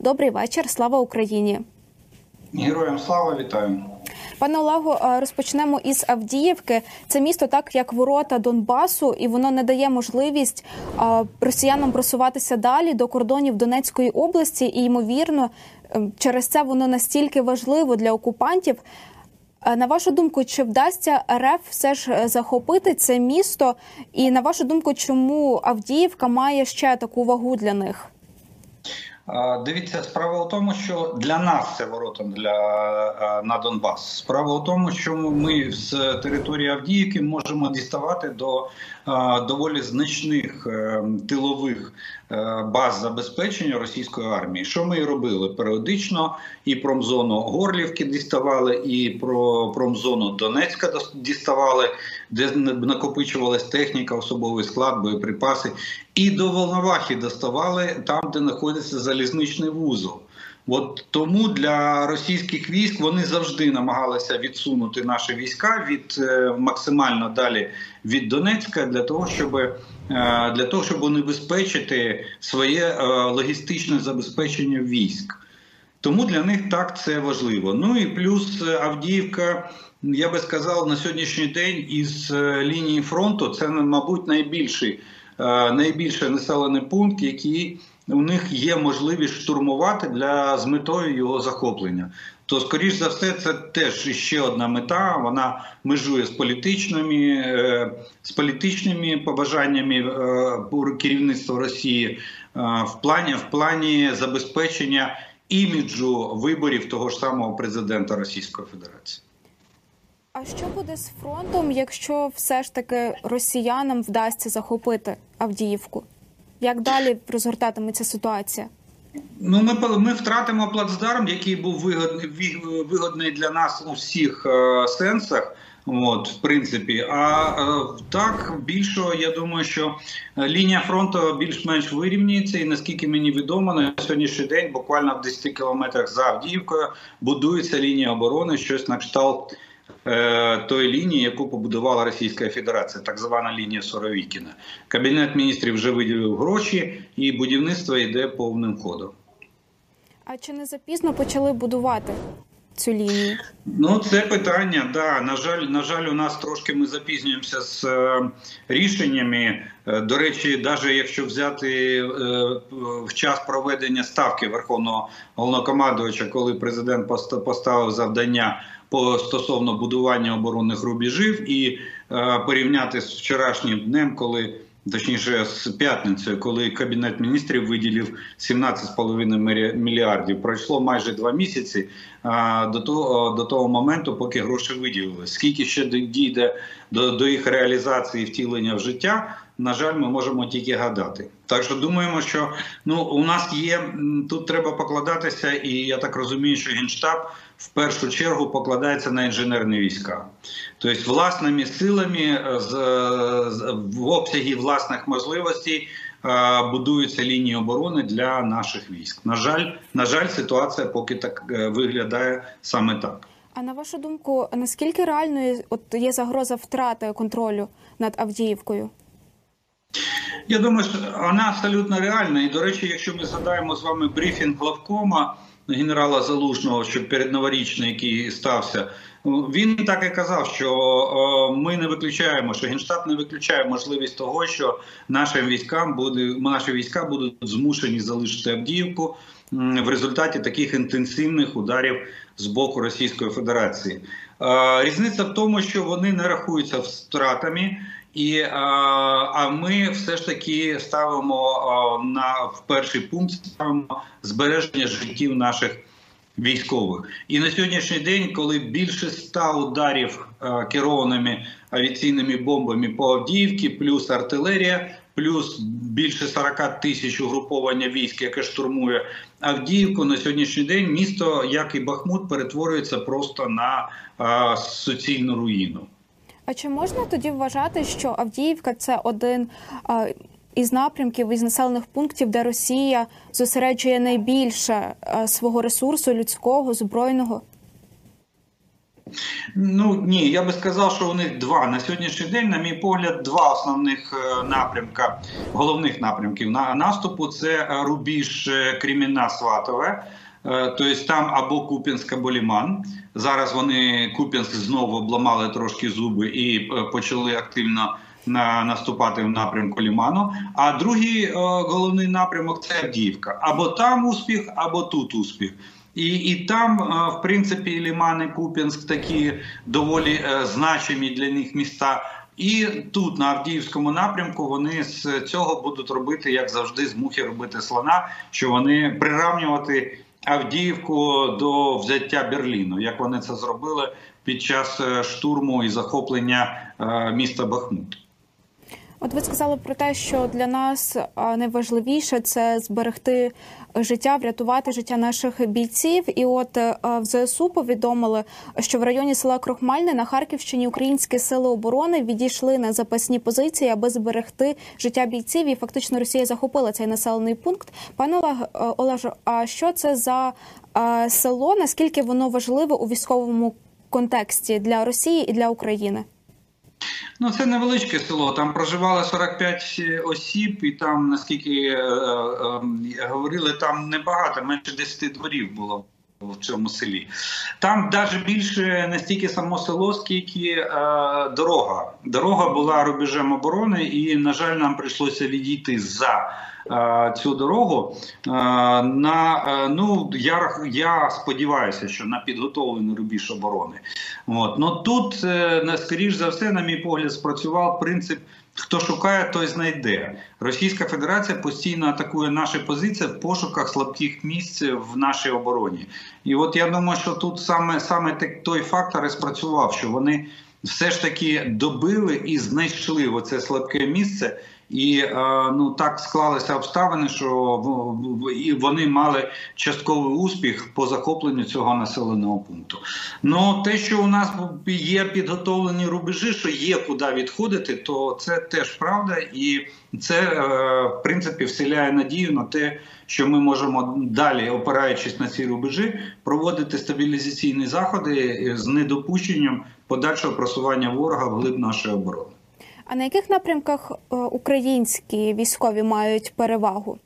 Добрий вечір. Слава Україні. Героям слава вітаю. Пане Олегу, е, розпочнемо із Авдіївки. Це місто, так як ворота Донбасу, і воно не дає можливість е, росіянам просуватися далі до кордонів Донецької області. І ймовірно, е, через це воно настільки важливо для окупантів. На вашу думку, чи вдасться РФ все ж захопити це місто? І на вашу думку, чому Авдіївка має ще таку вагу для них? Дивіться, справа у тому, що для нас це ворота для на Донбас. Справа у тому, що ми з території Авдіївки можемо діставати до доволі значних е, тилових е, баз забезпечення російської армії. Що ми і робили періодично, і промзону Горлівки діставали, і про промзону Донецька діставали, де накопичувалась техніка, особовий склад, боєприпаси, і до Волновахи доставали там, де знаходиться залізничний вузол. От тому для російських військ вони завжди намагалися відсунути наші війська від е, максимально далі від Донецька для того, щоб е, для того, щоб унебезпечити своє е, логістичне забезпечення військ. Тому для них так це важливо. Ну і плюс Авдіївка, я би сказав, на сьогоднішній день із лінії фронту це, мабуть, найбільший найбільший населений пункт, який у них є можливість штурмувати для з метою його захоплення. То, скоріш за все, це теж ще одна мета. Вона межує з політичними е, з політичними побажаннями е, керівництва Росії е, в плані в плані забезпечення іміджу виборів того ж самого президента Російської Федерації. А що буде з фронтом, якщо все ж таки росіянам вдасться захопити Авдіївку? Як далі розгортатиметься ситуація? Ну, ми ми втратимо плацдарм, який був вигодний вигодний для нас у всіх е, сенсах. От, в принципі, а е, так більше я думаю, що лінія фронту більш-менш вирівнюється, і наскільки мені відомо, на сьогоднішній день буквально в 10 кілометрах за Авдіївкою будується лінія оборони, щось на кшталт Е, той лінії, яку побудувала Російська Федерація, так звана лінія Соровікіна. Кабінет міністрів вже виділив гроші, і будівництво йде повним ходом. А чи не запізно почали будувати? Цю лінію ну це питання. Да на жаль, на жаль, у нас трошки ми запізнюємося з е, рішеннями. Е, до речі, навіть якщо взяти е, в час проведення ставки верховного головнокомандувача, коли президент поставив завдання по стосовно будування оборонних рубежів і е, порівняти з вчорашнім днем, коли точніше з п'ятницею, коли кабінет міністрів виділив 17,5 мільярдів. Пройшло майже два місяці а, до того до того моменту, поки гроші виділили. Скільки ще дійде до, до їх реалізації втілення в життя? На жаль, ми можемо тільки гадати. Так що думаємо, що ну у нас є тут треба покладатися, і я так розумію, що генштаб в першу чергу покладається на інженерні війська, тобто власними силами е, з, з в обсягі власних можливостей е, будуються лінії оборони для наших військ. На жаль, на жаль, ситуація поки так е, виглядає саме так. А на вашу думку, наскільки реальною от є загроза втрати контролю над Авдіївкою? Я думаю, що вона абсолютно реальна. І до речі, якщо ми згадаємо з вами брифінг главкома генерала Залужного, що перед новорічний, який стався, він так і казав, що ми не виключаємо, що генштаб не виключає можливість того, що нашим військам буде наші війська будуть змушені залишити Авдіївку в результаті таких інтенсивних ударів з боку Російської Федерації. Різниця в тому, що вони не рахуються втратами. І а ми все ж таки ставимо на в перший пункт ставимо збереження життів наших військових. І на сьогоднішній день, коли більше ста ударів керованими авіаційними бомбами по Авдіївці, плюс артилерія, плюс більше 40 тисяч угруповання військ, яке штурмує Авдіївку, на сьогоднішній день місто, як і Бахмут, перетворюється просто на суцільну руїну. А чи можна тоді вважати, що Авдіївка це один із напрямків із населених пунктів, де Росія зосереджує найбільше свого ресурсу людського збройного? Ну ні, я би сказав, що у них два на сьогоднішній день, на мій погляд, два основних е, напрямка, головних напрямків на наступу це рубіж е, Сватове. Тобто там або Куп'янськ, або Ліман. Зараз вони Куп'янськ знову обламали трошки зуби і почали активно на наступати в напрямку Ліману. А другий е, головний напрямок це Авдіївка. Або там успіх, або тут успіх. І і там, е, в принципі, Ліман і Куп'янськ такі доволі е, значимі для них міста. І тут на Авдіївському напрямку вони з цього будуть робити, як завжди, з мухи робити слона, що вони приравнювати Авдіївку до взяття Берліну, як вони це зробили під час штурму і захоплення міста Бахмут. От ви сказали про те, що для нас найважливіше це зберегти життя, врятувати життя наших бійців. І от в ЗСУ повідомили, що в районі села Крохмальне на Харківщині українські сили оборони відійшли на запасні позиції, аби зберегти життя бійців. І фактично Росія захопила цей населений пункт. Пане Олеже, а що це за село? Наскільки воно важливе у військовому контексті для Росії і для України? Ну, це невеличке село. Там проживало 45 осіб, і там, наскільки е, е, е, говорили, там небагато, менше 10 дворів було в цьому селі. Там навіть більше не стільки само село, скільки е, дорога. Дорога була рубежем оборони, і, на жаль, нам прийшлося відійти за. Е, цю дорогу е, на е, ну я я сподіваюся, що на підготовлений рубіж оборони. От ну тут скоріш за все, на мій погляд, спрацював принцип. Хто шукає, той знайде. Російська Федерація постійно атакує наші позиції в пошуках слабких місць в нашій обороні. І от я думаю, що тут саме саме той фактор і спрацював, що вони все ж таки добили і знайшли оце слабке місце. І е, ну так склалися обставини, що і вони мали частковий успіх по захопленню цього населеного пункту. Ну те, що у нас є підготовлені рубежі, що є куди відходити, то це теж правда, і це е, в принципі вселяє надію на те, що ми можемо далі, опираючись на ці рубежі, проводити стабілізаційні заходи з недопущенням подальшого просування ворога в глиб нашої оборони. А на яких напрямках е, українські військові мають перевагу?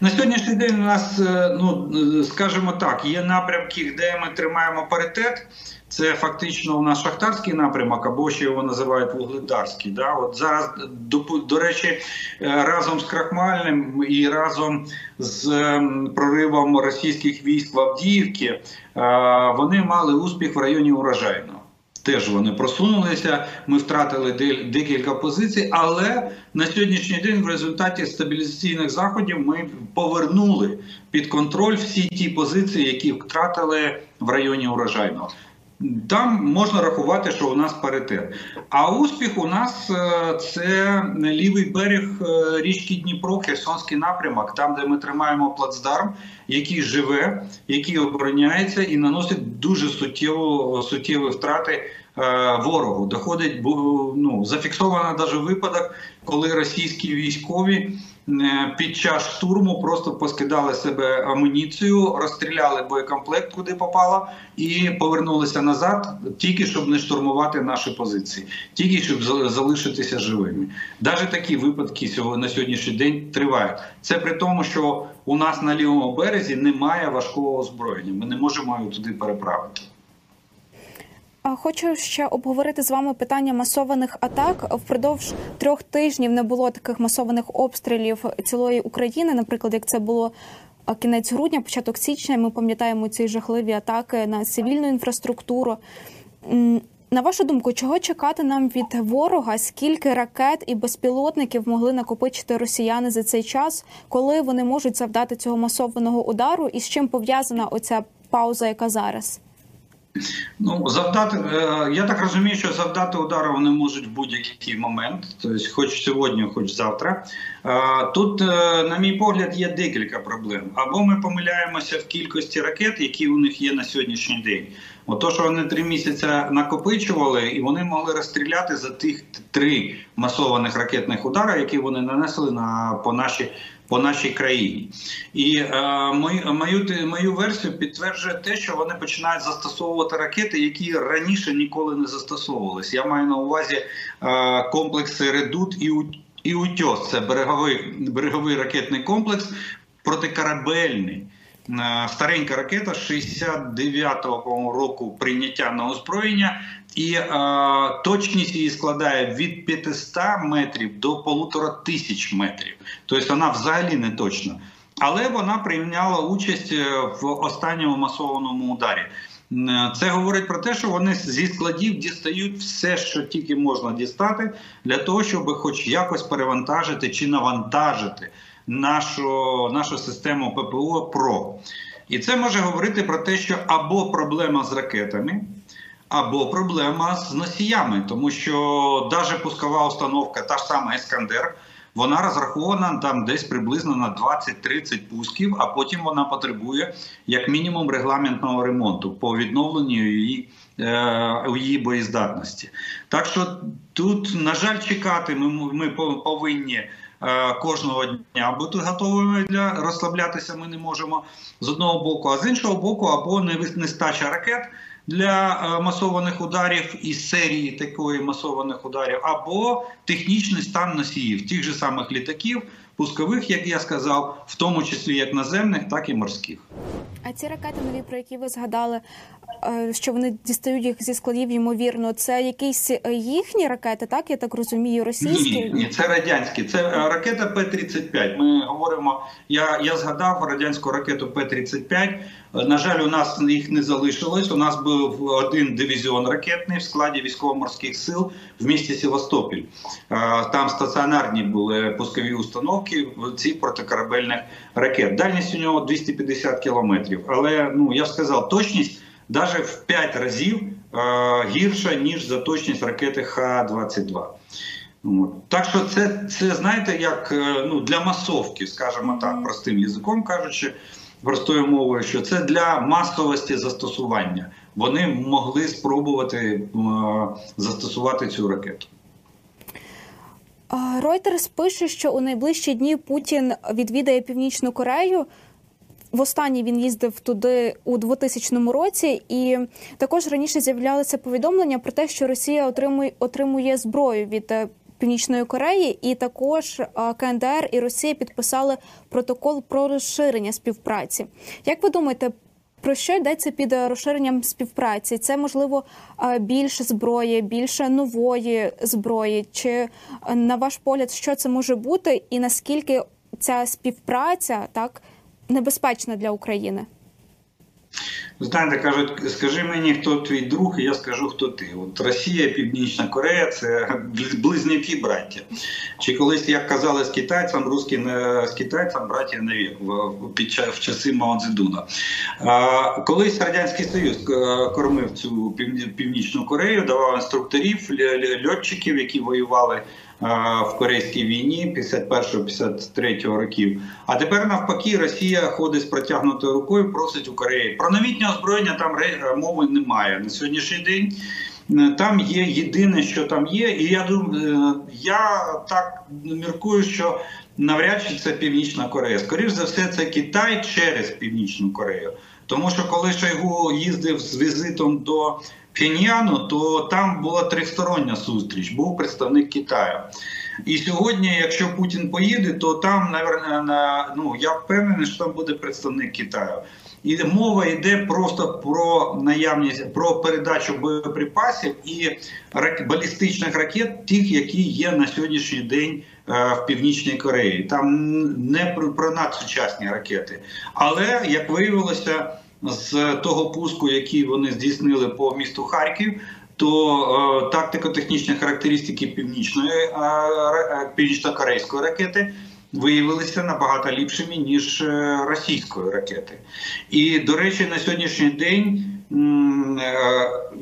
На сьогоднішній день у нас, е, ну е, скажімо так, є напрямки, де ми тримаємо паритет. Це фактично у нас шахтарський напрямок, або ще його називають вугледарський. Да? От зараз до, до речі, разом з Крахмальним і разом з проривом російських військ в Авдіївці вони мали успіх в районі урожайного. Теж вони просунулися. Ми втратили декілька позицій, але на сьогоднішній день в результаті стабілізаційних заходів ми повернули під контроль всі ті позиції, які втратили в районі урожайного. Там можна рахувати, що у нас паритет. А успіх у нас е, це лівий берег е, річки Дніпро, Херсонський напрямок, там, де ми тримаємо плацдарм, який живе, який обороняється і наносить дуже суттєво суттєві втрати е, ворогу. Доходить ну, зафіксовано навіть випадок, коли російські військові. Е, під час штурму просто поскидали себе амуніцію, розстріляли боєкомплект, куди попало, і повернулися назад, тільки щоб не штурмувати наші позиції, тільки щоб залишитися живими. Навіть такі випадки на сьогоднішній день тривають. Це при тому, що у нас на лівому березі немає важкого озброєння. Ми не можемо його туди переправити. Хочу ще обговорити з вами питання масованих атак. Впродовж трьох тижнів не було таких масованих обстрілів цілої України. Наприклад, як це було кінець грудня, початок січня. Ми пам'ятаємо ці жахливі атаки на цивільну інфраструктуру. На вашу думку, чого чекати нам від ворога? Скільки ракет і безпілотників могли накопичити росіяни за цей час, коли вони можуть завдати цього масованого удару, і з чим пов'язана оця пауза, яка зараз? Ну, завдати, е, я так розумію, що завдати удару вони можуть в будь-який момент, тобто хоч сьогодні, хоч завтра. Е, тут, е, на мій погляд, є декілька проблем. Або ми помиляємося в кількості ракет, які у них є на сьогоднішній день. Ото, що вони три місяці накопичували, і вони могли розстріляти за тих три масованих ракетних удари, які вони нанесли на по нашій по нашій країні. І е, мою, мою версію підтверджує те, що вони починають застосовувати ракети, які раніше ніколи не застосовувалися. Я маю на увазі е, комплекси Редут і і Утьос. Це береговий береговий ракетний комплекс протикорабельний. Е, старенька ракета 69-го року прийняття на озброєння, і е, точність її складає від 500 метрів до полутора тисяч метрів. Тобто вона взагалі не точна. Але вона прийняла участь е, в останньому масованому ударі. Е, це говорить про те, що вони зі складів дістають все, що тільки можна дістати, для того, щоб хоч якось перевантажити чи навантажити нашу нашу систему ППО ПРО. І це може говорити про те, що або проблема з ракетами, або проблема з носіями, тому що навіть пускова установка, та ж сама Ескандер, вона розрахована там десь приблизно на 20-30 пусків, а потім вона потребує як мінімум регламентного ремонту по відновленню її. Е, її боєздатності, так що тут, на жаль, чекати ми ми повинні кожного дня бути готовими для розслаблятися. Ми не можемо з одного боку, а з іншого боку, або нестача ракет. Для е, масованих ударів із серії такої масованих ударів, або технічний стан носіїв тих же самих літаків, пускових, як я сказав, в тому числі як наземних, так і морських. А ці ракети нові, про які ви згадали, е, що вони дістають їх зі складів, ймовірно, це якісь е, їхні ракети, так я так розумію, російські? Ні, ні, це радянські. Це е, ракета П-35. Ми говоримо. Я я згадав радянську ракету П-35. На жаль, у нас їх не залишилось. У нас був один дивізіон ракетний в складі військово-морських сил в місті Севастопіль. Там стаціонарні були пускові установки цих протикорабельних ракет. Дальність у нього 250 кілометрів. Але ну я сказав, точність навіть в 5 разів гірша ніж за точність ракети Х-22. Так що це це знаєте, як е, ну для масовки, скажімо так, простим язиком кажучи простою мовою, що це для масовості застосування. Вони могли спробувати е, застосувати цю ракету. Reuters пише, що у найближчі дні Путін відвідає Північну Корею. Востаннє він їздив туди у 2000 році, і також раніше з'являлися повідомлення про те, що Росія отримує отримує зброю від е, Північної Кореї, і також КНДР і Росія підписали протокол про розширення співпраці. Як ви думаєте, про що йдеться під розширенням співпраці? Це можливо більше зброї, більше нової зброї? Чи на ваш погляд, що це може бути, і наскільки ця співпраця так небезпечна для України? Знаєте, кажуть, скажи мені, хто твій друг, і я скажу, хто ти. От Росія, Північна Корея це близнюки браття. Чи колись, як казали з китайцям, русські не з китайцям браття не під час в часи Мао Цзедуна. Колись Радянський Союз е, кормив цю Північну Корею, давав інструкторів, льотчиків, які воювали в Корейській війні 51-53 років. А тепер навпаки, Росія ходить з протягнутою рукою, просить у Кореї. Про новітнє озброєння там мови немає на сьогоднішній день. Там є єдине, що там є, і я думаю, е, я так міркую, що навряд чи це Північна Корея. Скоріше за все, це Китай через Північну Корею. Тому що коли Шойгу їздив з візитом до Пхеньяну, то там була тристороння зустріч, був представник Китаю. І сьогодні, якщо Путін поїде, то там на ну я впевнений, що там буде представник Китаю. І мова йде просто про наявність про передачу боєприпасів і балістичних ракет, тих, які є на сьогоднішній день е, в північній Кореї. Там не про надсучасні ракети, але як виявилося з того пуску, який вони здійснили по місту Харків. То е, тактико-технічні характеристики північної е, е, північно-корейської ракети виявилися набагато ліпшими ніж російської ракети. І до речі, на сьогоднішній день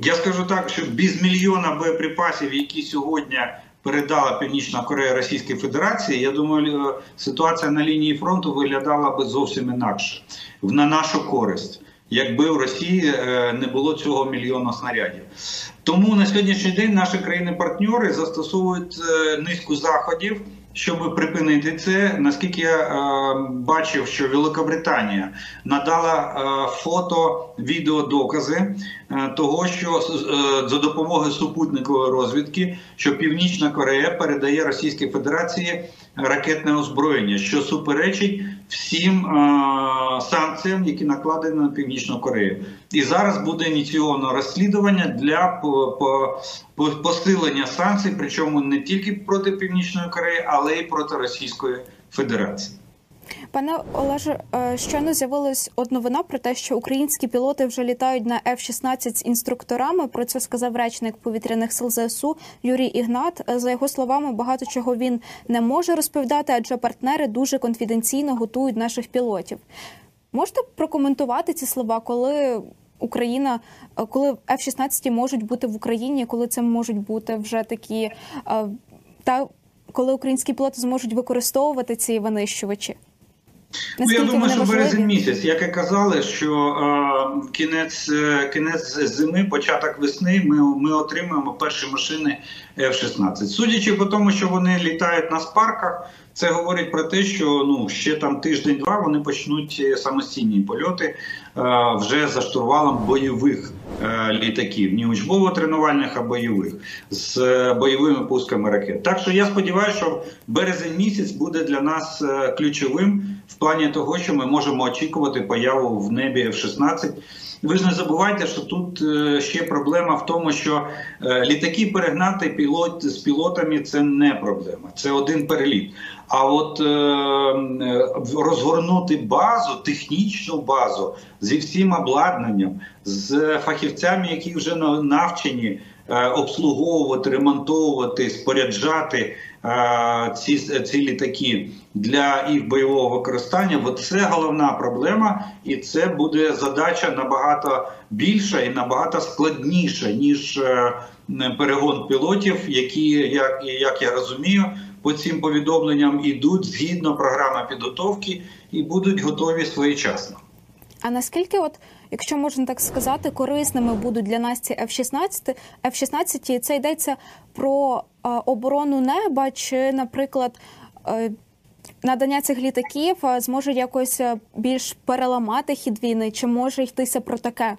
я скажу так, що без мільйона боєприпасів, які сьогодні передала Північна Корея Російській Федерації, я думаю, ситуація на лінії фронту виглядала би зовсім інакше на нашу користь якби в Росії е, не було цього мільйона снарядів. Тому на сьогоднішній день наші країни-партнери застосовують е, низку заходів щоб припинити це, наскільки я е, бачив, що Великобританія надала е, фото, відео докази е, того, що е, за допомогою супутникової розвідки, що Північна Корея передає Російській Федерації ракетне озброєння, що суперечить всім е, санкціям, які накладені на Північну Корею. І зараз буде ініційовано розслідування для по посилення санкцій, причому не тільки проти Північної Кореї, але й проти Російської Федерації. Пане Олеже, е, щойно з'явилась новина про те, що українські пілоти вже літають на F-16 з інструкторами. Про це сказав речник повітряних сил ЗСУ Юрій Ігнат. Е, за його словами, багато чого він не може розповідати, адже партнери дуже конфіденційно готують наших пілотів. Можете прокоментувати ці слова, коли Україна, е, коли F-16 можуть бути в Україні, коли це можуть бути вже такі та коли українські пілоти зможуть використовувати ці винищувачі? Ну, я думаю, що березень місяць, як і казали, що е, кінець е, кінець зими, початок весни, ми ми отримаємо перші машини F-16. Судячи по тому, що вони літають на спарках, це говорить про те, що ну ще там тиждень-два вони почнуть самостійні польоти. е, вже за штурвалом бойових е, літаків, ні учбово-тренувальних, а бойових з е, бойовими пусками ракет. Так що я сподіваюся, що березень місяць буде для нас е, ключовим в плані того, що ми можемо очікувати появу в небі F-16. Ви ж не забувайте, що тут е, ще проблема в тому, що е, літаки перегнати пілот з пілотами це не проблема, це один переліт. А от е, розгорнути базу, технічну базу зі всім обладнанням, з фахівцями, які вже навчені обслуговувати, ремонтовувати, споряджати ці ці літаки для їх бойового використання. Бо це головна проблема, і це буде задача набагато більша і набагато складніша ніж е, перегон пілотів, які як, як я розумію. По цим повідомленням ідуть згідно програми підготовки і будуть готові своєчасно. А наскільки, от, якщо можна так сказати, корисними будуть для нас ці F-16, F-16, це йдеться про е, оборону неба, чи, наприклад, е, надання цих літаків е, зможе якось більш переламати хід війни, чи може йтися про таке?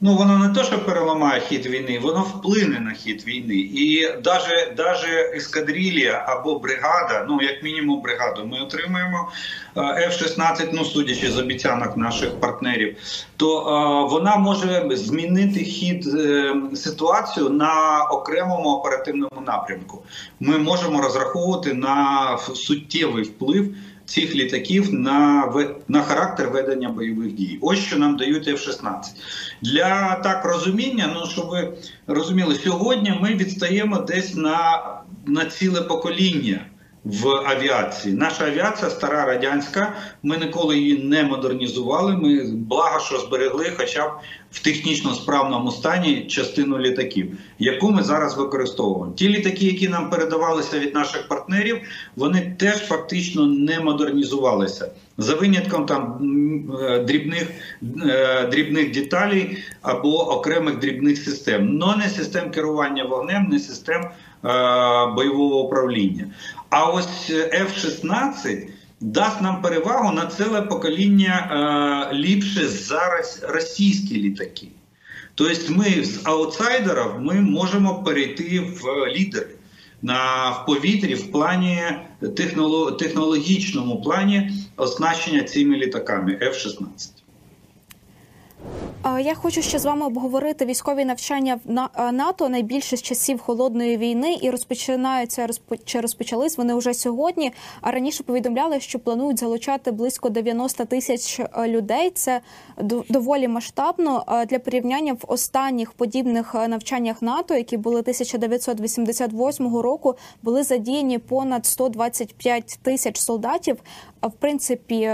Ну, воно не то, що переламає хід війни, воно вплине на хід війни. І навіть даже ескадрилія або бригада, ну як мінімум бригаду, ми отримуємо F-16, ну судячи з обіцянок наших партнерів, то е, вона може змінити хід е, ситуацію на окремому оперативному напрямку. Ми можемо розраховувати на суттєвий вплив цих літаків на на характер ведення бойових дій. Ось що нам дають F-16. Для так розуміння, ну щоб ви розуміли, сьогодні ми відстаємо десь на, на ціле покоління в авіації. Наша авіація стара радянська. Ми ніколи її не модернізували. Ми благо, що зберегли, хоча б в технічно справному стані частину літаків, яку ми зараз використовуємо. Ті літаки, які нам передавалися від наших партнерів, вони теж фактично не модернізувалися. За винятком там е, дрібних е, дрібних деталей або окремих дрібних систем, но не систем керування вогнем, не систем е, бойового управління. А ось F-16 дасть нам перевагу на ціле покоління ліпше зараз російські літаки. Тобто, ми з аутсайдерів ми можемо перейти в лідери на в повітрі в плані технологічному плані оснащення цими літаками F-16. Я хочу ще з вами обговорити військові навчання в е, НАТО найбільше з часів холодної війни і розпочинаються чи розпочались вони вже сьогодні. А раніше повідомляли, що планують залучати близько 90 тисяч е, людей. Це доволі масштабно для порівняння в останніх подібних е, навчаннях НАТО, які були 1988 року, були задіяні понад 125 тисяч солдатів. В принципі,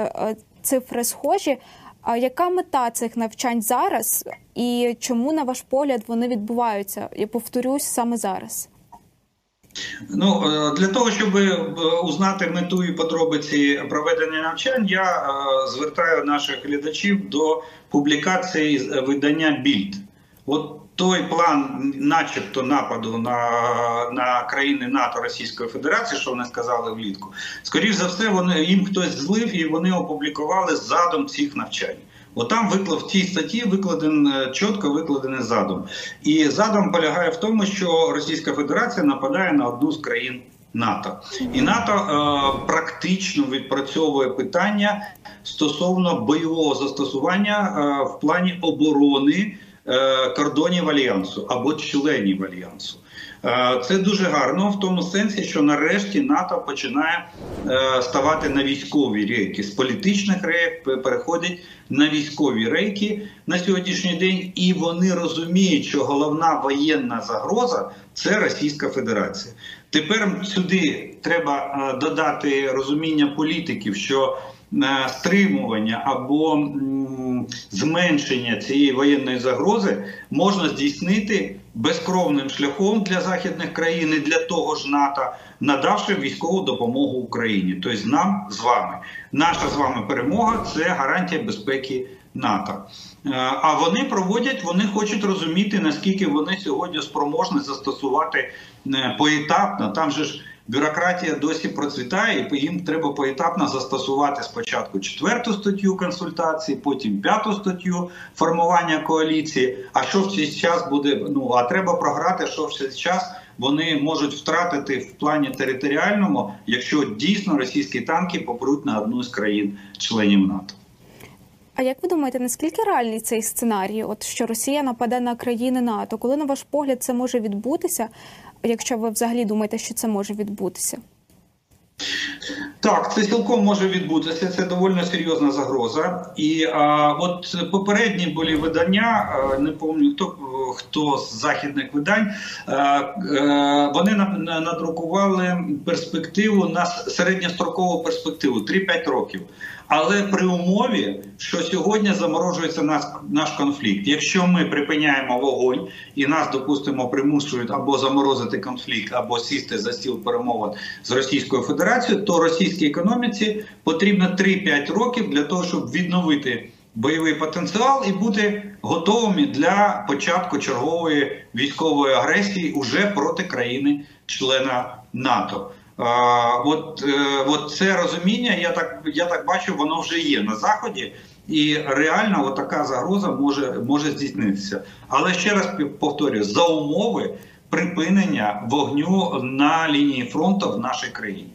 цифри схожі. А яка мета цих навчань зараз, і чому, на ваш погляд, вони відбуваються? Я повторюсь саме зараз. Ну е, для того, щоб е, узнати мету і подробиці проведення навчань, я е, звертаю наших глядачів до публікації видання Більд. От той план, начебто, нападу на на країни НАТО Російської Федерації, що вони сказали влітку, скоріш за все, вони їм хтось злив і вони опублікували задум цих навчань. От там виклад в тій статті викладен чітко викладений задум. І задум полягає в тому, що Російська Федерація нападає на одну з країн НАТО, і НАТО е, практично відпрацьовує питання стосовно бойового застосування е, в плані оборони е, кордонів альянсу або членів альянсу. Е, це дуже гарно в тому сенсі, що нарешті НАТО починає е, ставати на військові рейки з політичних рейк переходить на військові рейки на сьогоднішній день, і вони розуміють, що головна воєнна загроза це Російська Федерація. Тепер сюди треба е, додати розуміння політиків, що стримування або зменшення цієї воєнної загрози можна здійснити безкровним шляхом для західних країн і для того ж НАТО, надавши військову допомогу Україні. Тобто нам з вами. Наша з вами перемога це гарантія безпеки НАТО. Е, а вони проводять, вони хочуть розуміти, наскільки вони сьогодні спроможні застосувати е, поетапно. Там же ж бюрократія досі процвітає, і їм треба поетапно застосувати спочатку четверту статтю консультації, потім п'яту статтю формування коаліції. А що в цей час буде? Ну а треба програти, що в цей час вони можуть втратити в плані територіальному, якщо дійсно російські танки попруть на одну з країн-членів НАТО. А як ви думаєте, наскільки реальний цей сценарій? От що Росія нападе на країни НАТО? Коли на ваш погляд це може відбутися? Якщо ви взагалі думаєте, що це може відбутися? Так, це цілком може відбутися. Це доволі серйозна загроза. І а, от попередні були видання, а, не пам'ятаю хто хто з західних видань, а, а, вони надрукували перспективу на середньострокову перспективу 3-5 років але при умові, що сьогодні заморожується наш, наш конфлікт. Якщо ми припиняємо вогонь і нас, допустимо, примушують або заморозити конфлікт, або сісти за стіл перемовин з Російською Федерацією, то російській економіці потрібно 3-5 років для того, щоб відновити. Бойовий потенціал і бути готовими для початку чергової військової агресії уже проти країни-члена НАТО. От е, от це розуміння, я так я так бачу, воно вже є на заході, і реально така загроза може може здійснитися. Але ще раз повторюю, за умови припинення вогню на лінії фронту в нашій країні.